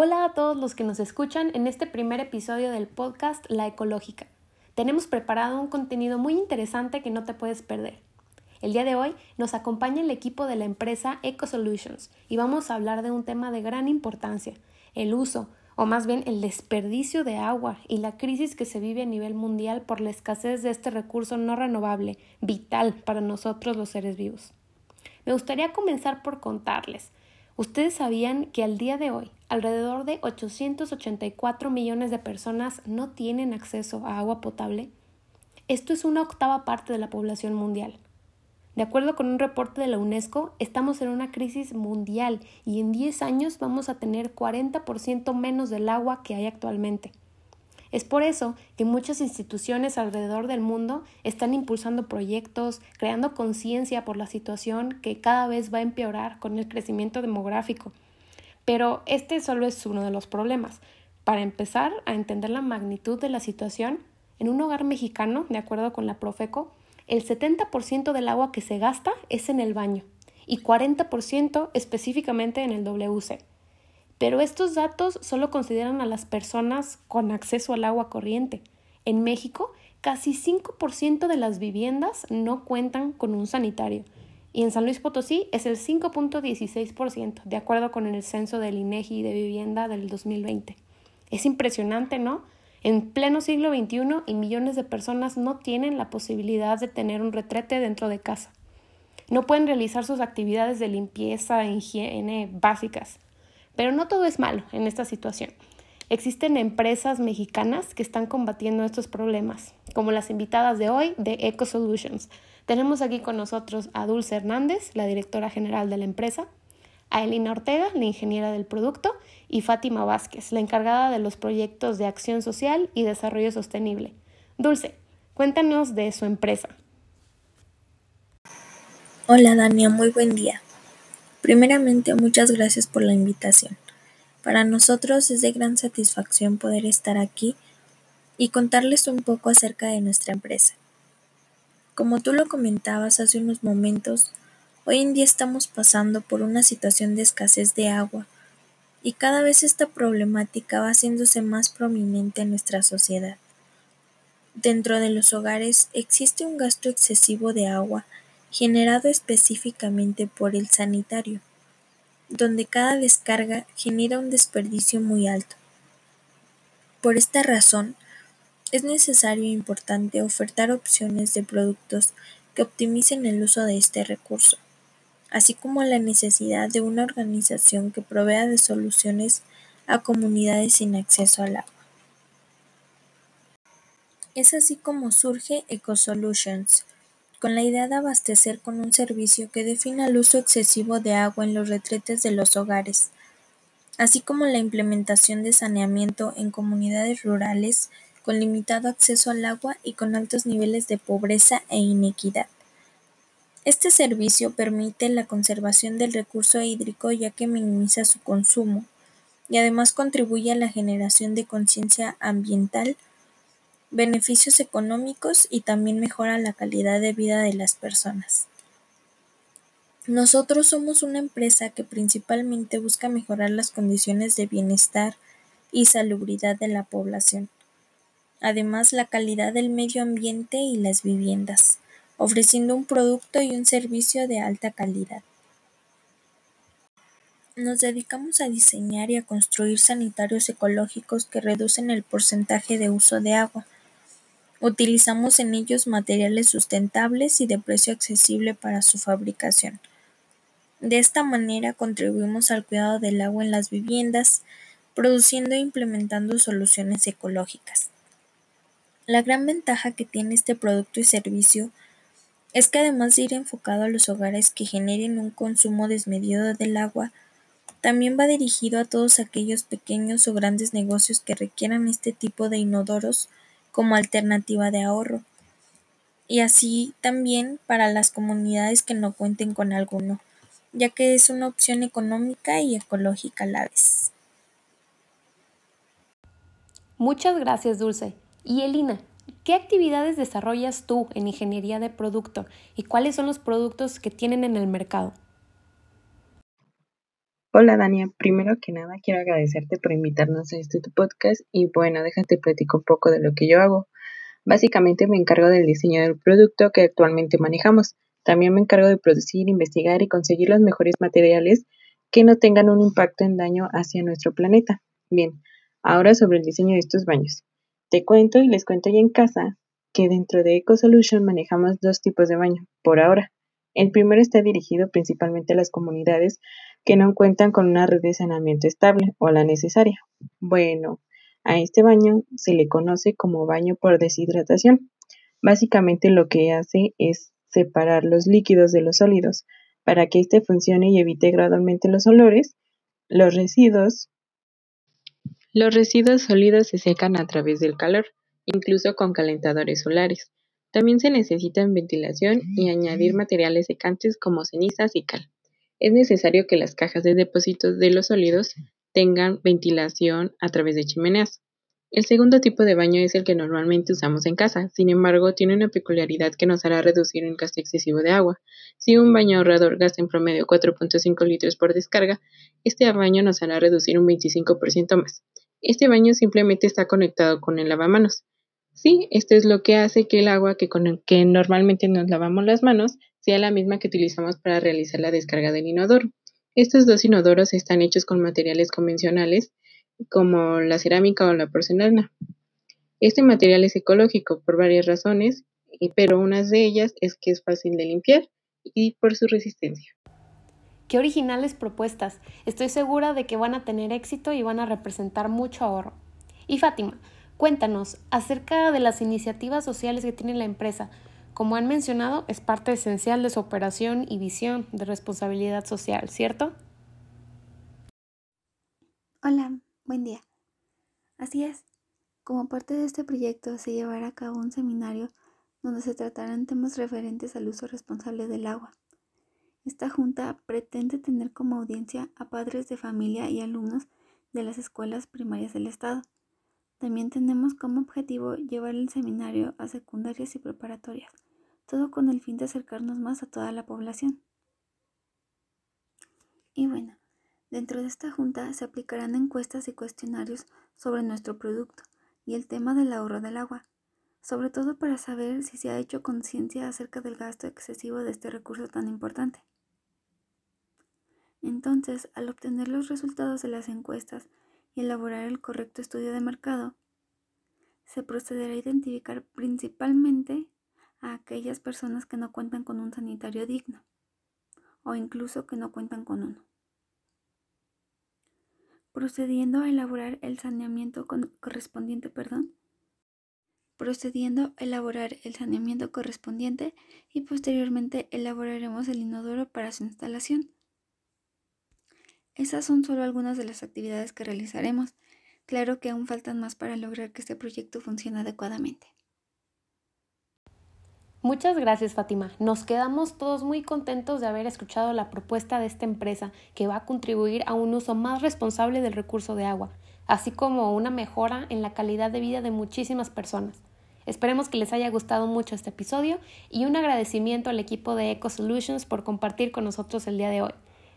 Hola a todos los que nos escuchan en este primer episodio del podcast La Ecológica. Tenemos preparado un contenido muy interesante que no te puedes perder. El día de hoy nos acompaña el equipo de la empresa Eco Solutions y vamos a hablar de un tema de gran importancia, el uso, o más bien el desperdicio de agua y la crisis que se vive a nivel mundial por la escasez de este recurso no renovable, vital para nosotros los seres vivos. Me gustaría comenzar por contarles ¿Ustedes sabían que al día de hoy alrededor de 884 millones de personas no tienen acceso a agua potable? Esto es una octava parte de la población mundial. De acuerdo con un reporte de la UNESCO, estamos en una crisis mundial y en 10 años vamos a tener 40% menos del agua que hay actualmente. Es por eso que muchas instituciones alrededor del mundo están impulsando proyectos, creando conciencia por la situación que cada vez va a empeorar con el crecimiento demográfico. Pero este solo es uno de los problemas. Para empezar a entender la magnitud de la situación, en un hogar mexicano, de acuerdo con la Profeco, el 70% del agua que se gasta es en el baño y 40% específicamente en el WC. Pero estos datos solo consideran a las personas con acceso al agua corriente. En México, casi 5% de las viviendas no cuentan con un sanitario. Y en San Luis Potosí es el 5.16%, de acuerdo con el censo del INEGI de vivienda del 2020. Es impresionante, ¿no? En pleno siglo XXI y millones de personas no tienen la posibilidad de tener un retrete dentro de casa. No pueden realizar sus actividades de limpieza e higiene básicas. Pero no todo es malo en esta situación. Existen empresas mexicanas que están combatiendo estos problemas, como las invitadas de hoy de Eco Solutions. Tenemos aquí con nosotros a Dulce Hernández, la directora general de la empresa, a Elina Ortega, la ingeniera del producto, y Fátima Vázquez, la encargada de los proyectos de acción social y desarrollo sostenible. Dulce, cuéntanos de su empresa. Hola Dania, muy buen día. Primeramente, muchas gracias por la invitación. Para nosotros es de gran satisfacción poder estar aquí y contarles un poco acerca de nuestra empresa. Como tú lo comentabas hace unos momentos, hoy en día estamos pasando por una situación de escasez de agua y cada vez esta problemática va haciéndose más prominente en nuestra sociedad. Dentro de los hogares existe un gasto excesivo de agua generado específicamente por el sanitario, donde cada descarga genera un desperdicio muy alto. Por esta razón, es necesario e importante ofertar opciones de productos que optimicen el uso de este recurso, así como la necesidad de una organización que provea de soluciones a comunidades sin acceso al agua. Es así como surge EcoSolutions, con la idea de abastecer con un servicio que defina el uso excesivo de agua en los retretes de los hogares, así como la implementación de saneamiento en comunidades rurales con limitado acceso al agua y con altos niveles de pobreza e inequidad. Este servicio permite la conservación del recurso hídrico ya que minimiza su consumo y además contribuye a la generación de conciencia ambiental beneficios económicos y también mejora la calidad de vida de las personas. Nosotros somos una empresa que principalmente busca mejorar las condiciones de bienestar y salubridad de la población, además la calidad del medio ambiente y las viviendas, ofreciendo un producto y un servicio de alta calidad. Nos dedicamos a diseñar y a construir sanitarios ecológicos que reducen el porcentaje de uso de agua, Utilizamos en ellos materiales sustentables y de precio accesible para su fabricación. De esta manera contribuimos al cuidado del agua en las viviendas, produciendo e implementando soluciones ecológicas. La gran ventaja que tiene este producto y servicio es que además de ir enfocado a los hogares que generen un consumo desmedido del agua, también va dirigido a todos aquellos pequeños o grandes negocios que requieran este tipo de inodoros como alternativa de ahorro, y así también para las comunidades que no cuenten con alguno, ya que es una opción económica y ecológica a la vez. Muchas gracias, Dulce. Y Elina, ¿qué actividades desarrollas tú en ingeniería de producto y cuáles son los productos que tienen en el mercado? Hola Dania, primero que nada quiero agradecerte por invitarnos a este tu podcast y bueno, déjate platico un poco de lo que yo hago. Básicamente me encargo del diseño del producto que actualmente manejamos. También me encargo de producir, investigar y conseguir los mejores materiales que no tengan un impacto en daño hacia nuestro planeta. Bien, ahora sobre el diseño de estos baños. Te cuento y les cuento ya en casa que dentro de EcoSolution manejamos dos tipos de baño, por ahora. El primero está dirigido principalmente a las comunidades que no cuentan con una red de saneamiento estable o la necesaria. Bueno, a este baño se le conoce como baño por deshidratación. Básicamente lo que hace es separar los líquidos de los sólidos para que éste funcione y evite gradualmente los olores. Los residuos sólidos se secan a través del calor, incluso con calentadores solares. También se necesitan ventilación y añadir materiales secantes como cenizas y cal. Es necesario que las cajas de depósitos de los sólidos tengan ventilación a través de chimeneas. El segundo tipo de baño es el que normalmente usamos en casa, sin embargo tiene una peculiaridad que nos hará reducir el gasto excesivo de agua. Si un baño ahorrador gasta en promedio 4.5 litros por descarga, este baño nos hará reducir un 25% más. Este baño simplemente está conectado con el lavamanos. Sí, esto es lo que hace que el agua que con el que normalmente nos lavamos las manos sea la misma que utilizamos para realizar la descarga del inodoro. Estos dos inodoros están hechos con materiales convencionales como la cerámica o la porcelana. Este material es ecológico por varias razones, pero una de ellas es que es fácil de limpiar y por su resistencia. Qué originales propuestas. Estoy segura de que van a tener éxito y van a representar mucho ahorro. Y Fátima, cuéntanos acerca de las iniciativas sociales que tiene la empresa. Como han mencionado, es parte esencial de su operación y visión de responsabilidad social, ¿cierto? Hola, Buen día. Así es. Como parte de este proyecto se llevará a cabo un seminario donde se tratarán temas referentes al uso responsable del agua. Esta junta pretende tener como audiencia a padres de familia y alumnos de las escuelas primarias del Estado. También tenemos como objetivo llevar el seminario a secundarias y preparatorias, todo con el fin de acercarnos más a toda la población. Y bueno, Dentro de esta junta se aplicarán encuestas y cuestionarios sobre nuestro producto y el tema del ahorro del agua, sobre todo para saber si se ha hecho conciencia acerca del gasto excesivo de este recurso tan importante. Entonces, al obtener los resultados de las encuestas elaborar el correcto estudio de mercado, se procederá a identificar principalmente a aquellas personas que no cuentan con un sanitario digno o incluso que no cuentan con uno procediendo a elaborar el saneamiento correspondiente, perdón, procediendo a elaborar el saneamiento correspondiente y posteriormente elaboraremos el inodoro para su instalación. Esas son solo algunas de las actividades que realizaremos. Claro que aún faltan más para lograr que este proyecto funcione adecuadamente. Muchas gracias Fátima. Nos quedamos todos muy contentos de haber escuchado la propuesta de esta empresa que va a contribuir a un uso más responsable del recurso de agua, así como una mejora en la calidad de vida de muchísimas personas. Esperemos que les haya gustado mucho este episodio y un agradecimiento al equipo de Eco Solutions por compartir con nosotros el día de hoy.